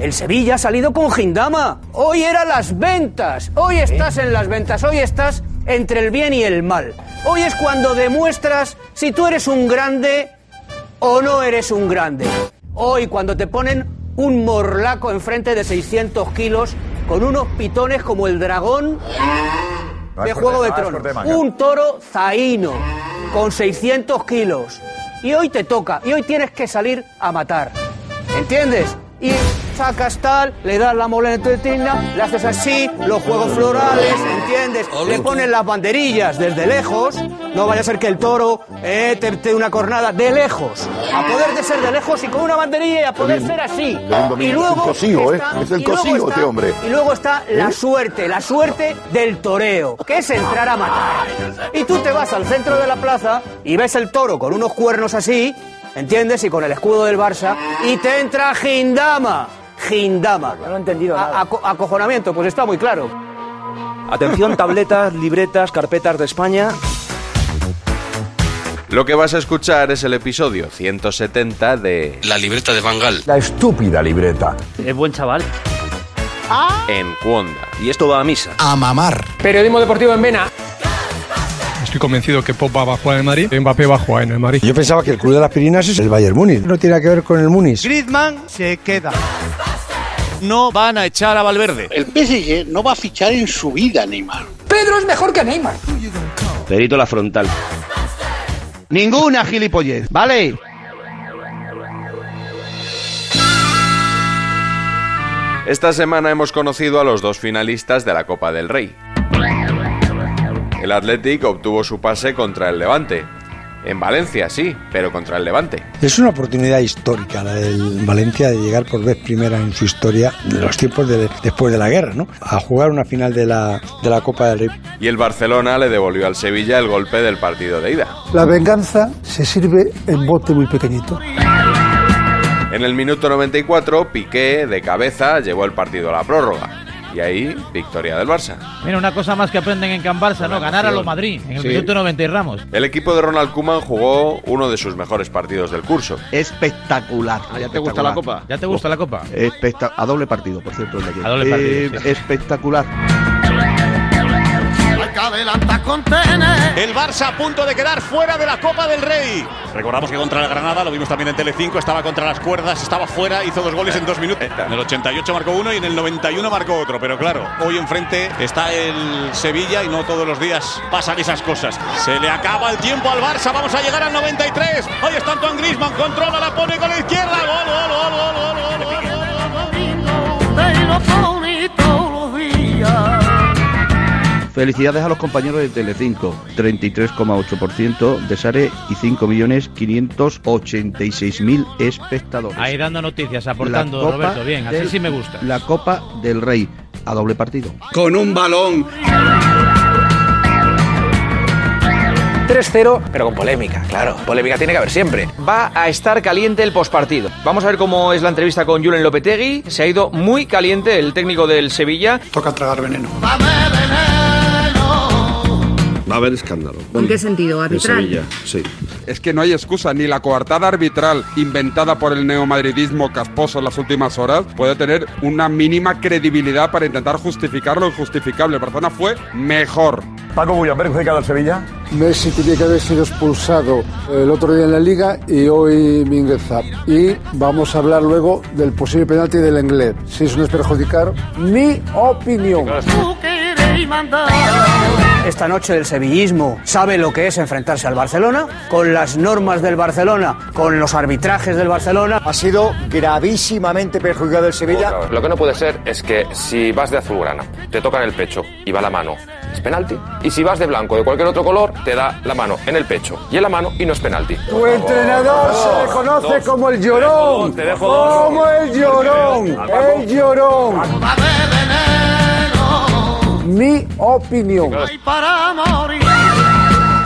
El Sevilla ha salido con Gindama. Hoy eran las ventas. Hoy estás en las ventas. Hoy estás entre el bien y el mal. Hoy es cuando demuestras si tú eres un grande o no eres un grande. Hoy cuando te ponen un morlaco enfrente de 600 kilos con unos pitones como el dragón de Juego de Tronos. Un toro zaíno con 600 kilos. Y hoy te toca. Y hoy tienes que salir a matar. ¿Entiendes? Y sacas tal, le das la moletina, le haces así, los juegos florales, ¿entiendes? Le pones las banderillas desde lejos, no vaya a ser que el toro eh, te, dé una cornada de lejos. A poder de ser de lejos y con una banderilla y a poder ser así. Y luego cosido, ¿eh? está- Es el está- este hombre. Y luego está la ¿Eh? suerte, la suerte del toreo, que es entrar a matar. Y tú te vas al centro de la plaza y ves el toro con unos cuernos así, ¿entiendes? Y con el escudo del Barça, y te entra Gindama. Gindama. No he entendido nada. acojonamiento, pues está muy claro. Atención, tabletas, libretas, carpetas de España. Lo que vas a escuchar es el episodio 170 de La libreta de Bangal La estúpida libreta. Es buen chaval. en Cuonda. Y esto va a misa. A mamar. Periodismo deportivo en Vena. Estoy convencido que Pop va a jugar en el Madrid, Mbappé va a jugar en el Madrid. Yo pensaba que el club de las Pirinas es el Bayern Múnich. No tiene nada que ver con el Múnich. Griezmann se queda. No van a echar a Valverde. El PSG no va a fichar en su vida, Neymar. Pedro es mejor que Neymar. Perito la frontal. Ninguna gilipollez, ¿vale? Esta semana hemos conocido a los dos finalistas de la Copa del Rey. El Athletic obtuvo su pase contra el Levante. En Valencia, sí, pero contra el Levante. Es una oportunidad histórica la del Valencia de llegar por vez primera en su historia, de los tiempos de- después de la guerra, ¿no? A jugar una final de la, de la Copa del Rey. Y el Barcelona le devolvió al Sevilla el golpe del partido de ida. La venganza se sirve en bote muy pequeñito. En el minuto 94, Piqué, de cabeza, llevó el partido a la prórroga. Y ahí, victoria del Barça. Mira, una cosa más que aprenden en Can Barça, ¿no? Ganar a lo Madrid en el Sí. minuto 90 y Ramos. El equipo de Ronald Koeman jugó uno de sus mejores partidos del curso. Espectacular. ¿Ya te gusta la copa? ¿Ya te gusta la copa? Especta- a doble partido, por cierto. el de ayer. A doble partido, sí. Espectacular. El Barça a punto de quedar fuera de la Copa del Rey. Recordamos que contra la Granada, lo vimos también en Telecinco, estaba contra las cuerdas, estaba fuera, hizo dos goles en dos minutos. En el 88 marcó uno y en el 91 marcó otro. Pero claro, hoy enfrente está el Sevilla y no todos los días pasan esas cosas. Se le acaba el tiempo al Barça, vamos a llegar al 93. Ahí está Antoine Griezmann, controla, la pone con la izquierda. Gol, gol, gol, gol, gol, gol, gol, gol, Felicidades a los compañeros de Telecinco, 33,8% de Sare y 5.586.000 espectadores. Ahí dando noticias, aportando, Copa Roberto. Bien, así sí me gusta. La Copa del Rey, a doble partido. Con un balón. 3-0, pero con polémica, claro. Polémica tiene que haber siempre. Va a estar caliente el pospartido. Vamos a ver cómo es la entrevista con Julen Lopetegui. Se ha ido muy caliente el técnico del Sevilla. Toca tragar veneno. Va a haber escándalo. ¿En qué sentido? ¿Arbitral? sí. Es que no hay excusa, ni la coartada arbitral inventada por el neomadridismo casposo en las últimas horas puede tener una mínima credibilidad para intentar justificar lo injustificable. El Barcelona fue mejor, Paco Bullo, ¿ha perjudicado al Sevilla? Messi tenía que haber sido expulsado el otro día en la liga y hoy Mingueza. Y vamos a hablar luego del posible penalti del inglés. Si eso no es perjudicar, mi opinión. Esta noche el sevillismo sabe lo que es enfrentarse al Barcelona, con las normas del Barcelona, con los arbitrajes del Barcelona. Ha sido gravísimamente perjudicado el Sevilla. Lo que no puede ser es que si vas de azulgrana, te tocan el pecho y va la mano, es penalti. Y si vas de blanco de cualquier otro color, te da la mano en el pecho y en la mano y no es penalti. Tu entrenador se le conoce como el llorón. Te dejo dos. Como el llorón. El llorón. Mi opinión.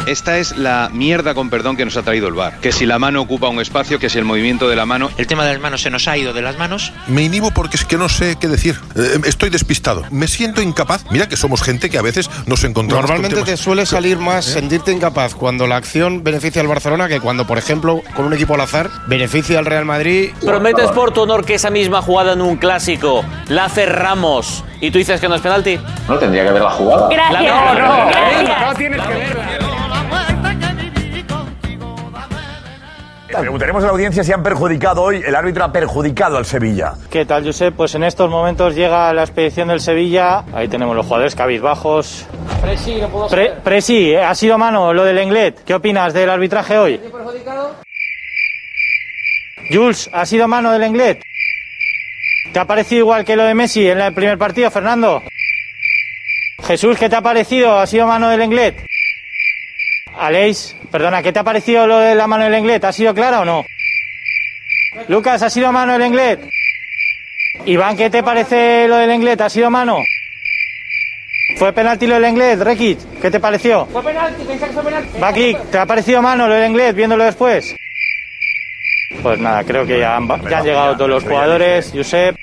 Esta es la mierda con perdón que nos ha traído el bar. Que si la mano ocupa un espacio, que si el movimiento de la mano. El tema de las manos se nos ha ido de las manos. Me inhibo porque es que no sé qué decir. Eh, estoy despistado. Me siento incapaz. Mira que somos gente que a veces nos encontramos. Normalmente con te suele salir más ¿Eh? sentirte incapaz cuando la acción beneficia al Barcelona que cuando, por ejemplo, con un equipo al azar beneficia al Real Madrid. ¿Prometes por tu honor que esa misma jugada en un clásico la hace Ramos y tú dices que no es penalti? No tendría que haberla jugado. La- no, no, no tienes que Preguntaremos a la audiencia si han perjudicado hoy, el árbitro ha perjudicado al Sevilla. ¿Qué tal, Josep? Pues en estos momentos llega la expedición del Sevilla. Ahí tenemos los jugadores cabizbajos. Presi, no puedo Pre- Presi, ¿eh? ha sido mano lo del Englet. ¿Qué opinas del arbitraje hoy? Jules, ¿ha sido mano del Englet? ¿Te ha parecido igual que lo de Messi en el primer partido, Fernando? Jesús, ¿qué te ha parecido? ¿Ha sido mano del Englet? Aleix, perdona, ¿qué te ha parecido lo de la mano del Englet? ¿Ha sido clara o no? Lucas, ¿ha sido mano del Englet? Iván, ¿qué te parece lo del Englet? ¿Ha sido mano? ¿Fue penalti lo del Englet, Rekic? ¿Qué te pareció? Fue penalti, pensé que fue penalti. Baklik, ¿te ha parecido mano lo del Englet viéndolo después? Pues nada, creo que ya han, ya han llegado todos los jugadores. Josep.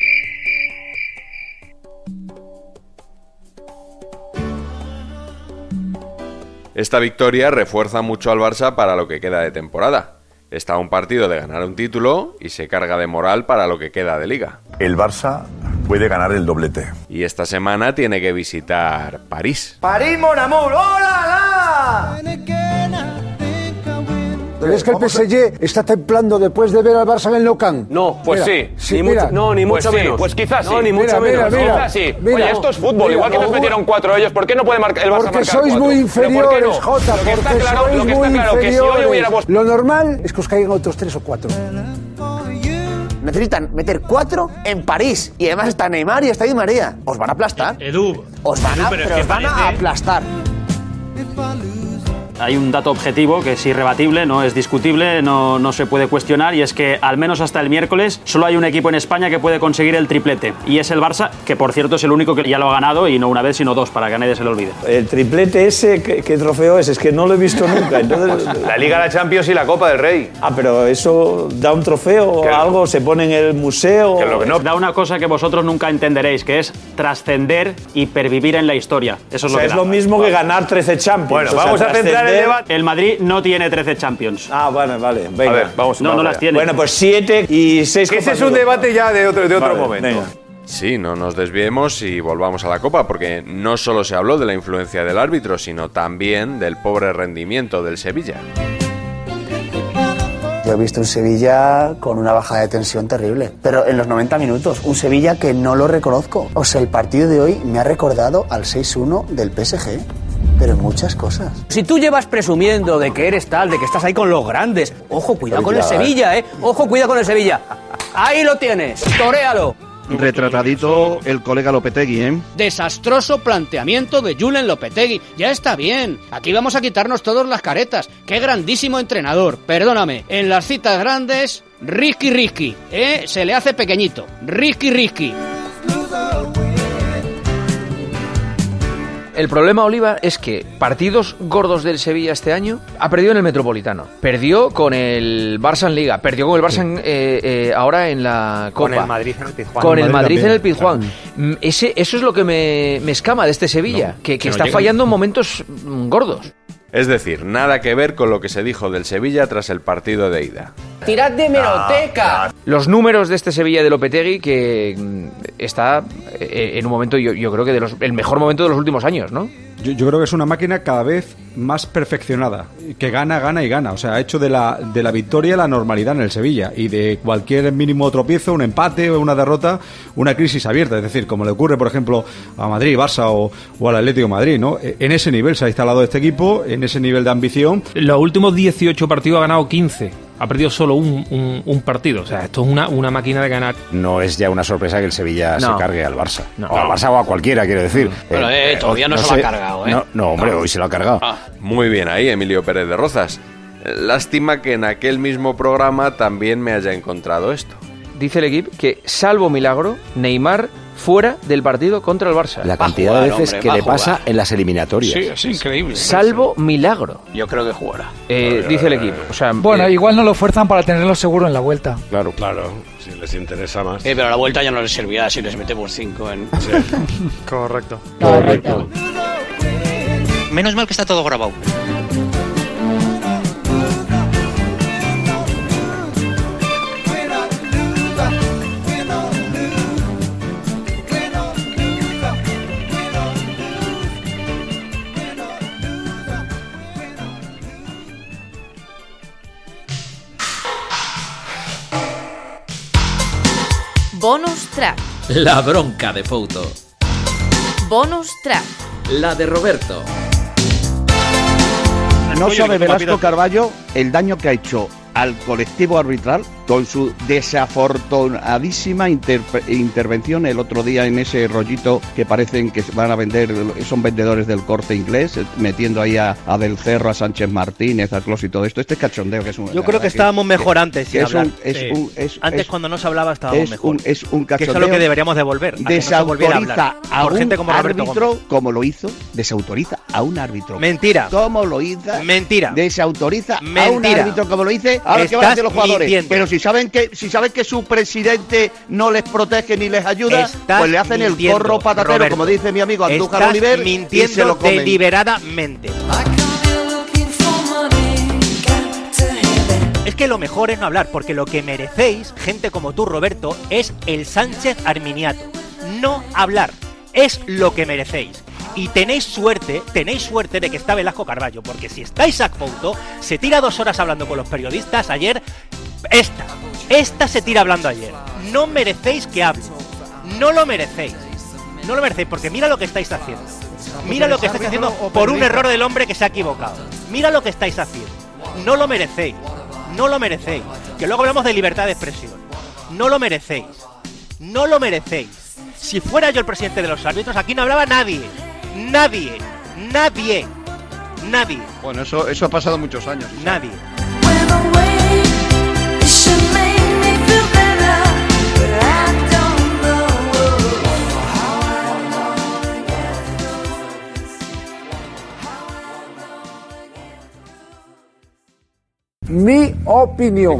Esta victoria refuerza mucho al Barça para lo que queda de temporada. Está a un partido de ganar un título y se carga de moral para lo que queda de liga. El Barça puede ganar el doblete. Y esta semana tiene que visitar París. París, mon amour. ¡Hola! Pero es que el PSG está templando después de ver al Barça en el Nou Camp. No, pues Mira, sí. Ni mira. mucho- no, ni Pues mucho sí, menos. pues quizás No, ni mucho Mira, menos. mira, Quizás sí. mira. Oye, esto es fútbol. Mira, Igual que nos no, metieron cuatro ellos, ¿por qué no puede marcar el Barça Porque marcar sois cuatro? muy ¿Pero por qué inferiores, no? Jota, Lo que está porque claro- sois lo que muy está claro que si hoy inferiores. hubiéramos Lo normal es que os caigan otros tres o cuatro. Necesitan meter cuatro en París. Y además está Neymar y está Di María. Os van a aplastar. Edu. Os van a, Edu, pero es pero que os van a parece- aplastar. Hay un dato objetivo que es irrebatible, no es discutible, no, no se puede cuestionar y es que al menos hasta el miércoles solo hay un equipo en España que puede conseguir el triplete y es el Barça, que por cierto es el único que ya lo ha ganado y no una vez sino dos para que a nadie se le olvide. El triplete ese, ¿qué, qué trofeo es? Es que no lo he visto nunca. Entonces, La Liga, la Champions y la Copa del Rey. Ah, pero eso da un trofeo o algo, se pone en el museo. Da una cosa que vosotros nunca entenderéis, que es trascender y pervivir en la historia. Eso es O sea, lo que es da. lo mismo que ganar 13 Champions. Bueno, O sea, vamos a centrar el trascender- debate. El Madrid no tiene 13 Champions. Ah, bueno, vale. Venga. A ver, vamos- No, vamos no las tiene. Bueno, pues 7 y 6 Que ese es un debate ya de otro, de otro momento. Sí, no nos desviemos y volvamos a la Copa, porque no solo se habló de la influencia del árbitro, sino también del pobre rendimiento del Sevilla. Yo he visto un Sevilla con una bajada de tensión terrible. Pero en los 90 minutos, un Sevilla que no lo reconozco. O sea, el partido de hoy me ha recordado al 6-1 del PSG. Pero en muchas cosas. Si tú llevas presumiendo de que eres tal, de que estás ahí con los grandes, ojo, cuidado con el Sevilla, ¿eh? Ojo, cuidado con el Sevilla. Ahí lo tienes, toréalo. Retratadito el colega Lopetegui, ¿eh? Desastroso planteamiento de Julen Lopetegui. Ya está bien. Aquí vamos a quitarnos todas las caretas. Qué grandísimo entrenador. Perdóname. En las citas grandes, risky risky. ¿Eh? Se le hace pequeñito. Risky risky. El problema, Oliva, es que partidos gordos del Sevilla este año ha perdido en el Metropolitano. Perdió con el Barça en Liga. Perdió con el Barça en, eh, eh, ahora en la Copa. Con el Madrid en el Pizjuán. Con el Madrid Madrid en el Pizjuán. Mm, Ese, eso es lo que me, me escama de este Sevilla. que que que no está llega. fallando en momentos mm, gordos. Es decir, nada que ver con lo que se dijo del Sevilla tras el partido de ida. ¡Tirad de meroteca! Los números de este Sevilla de Lopetegui que mm, está eh, en un momento, yo, yo creo que de los- el mejor momento de los últimos años, ¿no? Yo, creo que es una máquina cada vez más perfeccionada, que gana, gana y gana. O sea, ha hecho de la, de la victoria la normalidad en el Sevilla y de cualquier mínimo tropiezo, un empate o una derrota, una crisis abierta. Es decir, como le ocurre, por ejemplo, a Madrid, Barça o, o al Atlético Madrid, ¿no? En ese nivel se ha instalado este equipo, en ese nivel de ambición. Los últimos 18 partidos ha ganado 15. Ha perdido solo un, un- un partido. O sea, esto es una, una máquina de ganar. No es ya una sorpresa que el Sevilla No. se cargue al Barça. No. O al Barça o a cualquiera, quiero decir. Bueno, eh, todavía no se lo ha sé- cargado, ¿eh? No, no, hombre, hoy se lo ha cargado. Muy bien ahí, Emilio Pérez de Rozas. Lástima que en aquel mismo programa también me haya encontrado esto. Dice el equipo que, salvo milagro, Neymar fuera del partido contra el Barça. La cantidad de veces que le pasa en las eliminatorias. increíble. Salvo milagro. Yo creo que jugará. Eh, dice el equipo. O sea, Bueno, eh, igual no lo fuerzan para tenerlo seguro en la vuelta. Claro, claro. Si les interesa más. Eh, pero a la vuelta ya no les servirá si les metemos cinco en... Correcto. Correcto. Menos mal que está todo grabado. Bonus track. La bronca de Fouto. Bonus track. La de Roberto. No sabe Velasco. Carballo el daño que ha hecho al colectivo arbitral con su desafortunadísima intervención el otro día en ese rollito que parecen que van a vender, son vendedores del corte inglés, metiendo ahí a, a Del Cerro, a Sánchez Martínez, a Clos y todo esto. Este cachondeo que es un. Yo creo que estábamos mejor antes que sin es hablar. un- es Sí. un- es- antes es- cuando no se hablaba estábamos es mejor. un, es un que eso es lo cachondeo. que deberíamos de volver. a que no volviera a desautoriza a un gente como árbitro Gómez. como lo hizo, desautoriza a un árbitro. Mentira. ¿Cómo lo hizo? Mentira. Desautoriza a un árbitro como lo hice. Ahora qué van a hacer los jugadores. mintiendo. Pero si saben que si saben que su presidente no les protege ni les ayuda, Estás pues le hacen mintiendo, el corro patatero, Roberto. como dice mi amigo Andújar Oliver, y se mintiendo lo comen. deliberadamente. Es que lo mejor es no hablar, porque lo que merecéis, gente como tú, Roberto, es el Sánchez Arminiato. No hablar. Es lo que merecéis. Y tenéis suerte, tenéis suerte de que está Velasco Carballo, porque si está Isaac Fouto, se tira dos horas hablando con los periodistas ayer. Esta, esta se tira hablando ayer. No merecéis que hable. No lo merecéis. No lo merecéis, porque mira lo que estáis haciendo. Mira lo que estáis haciendo por un error del hombre que se ha equivocado. Mira lo que estáis haciendo. No lo merecéis. No lo merecéis. Que luego hablamos de libertad de expresión. No lo merecéis. No lo merecéis. Si fuera yo el presidente de los árbitros, aquí no hablaba nadie. Nadie. Nadie. Nadie. Bueno, eso, eso ha pasado muchos años. Nadie. Mi opinión.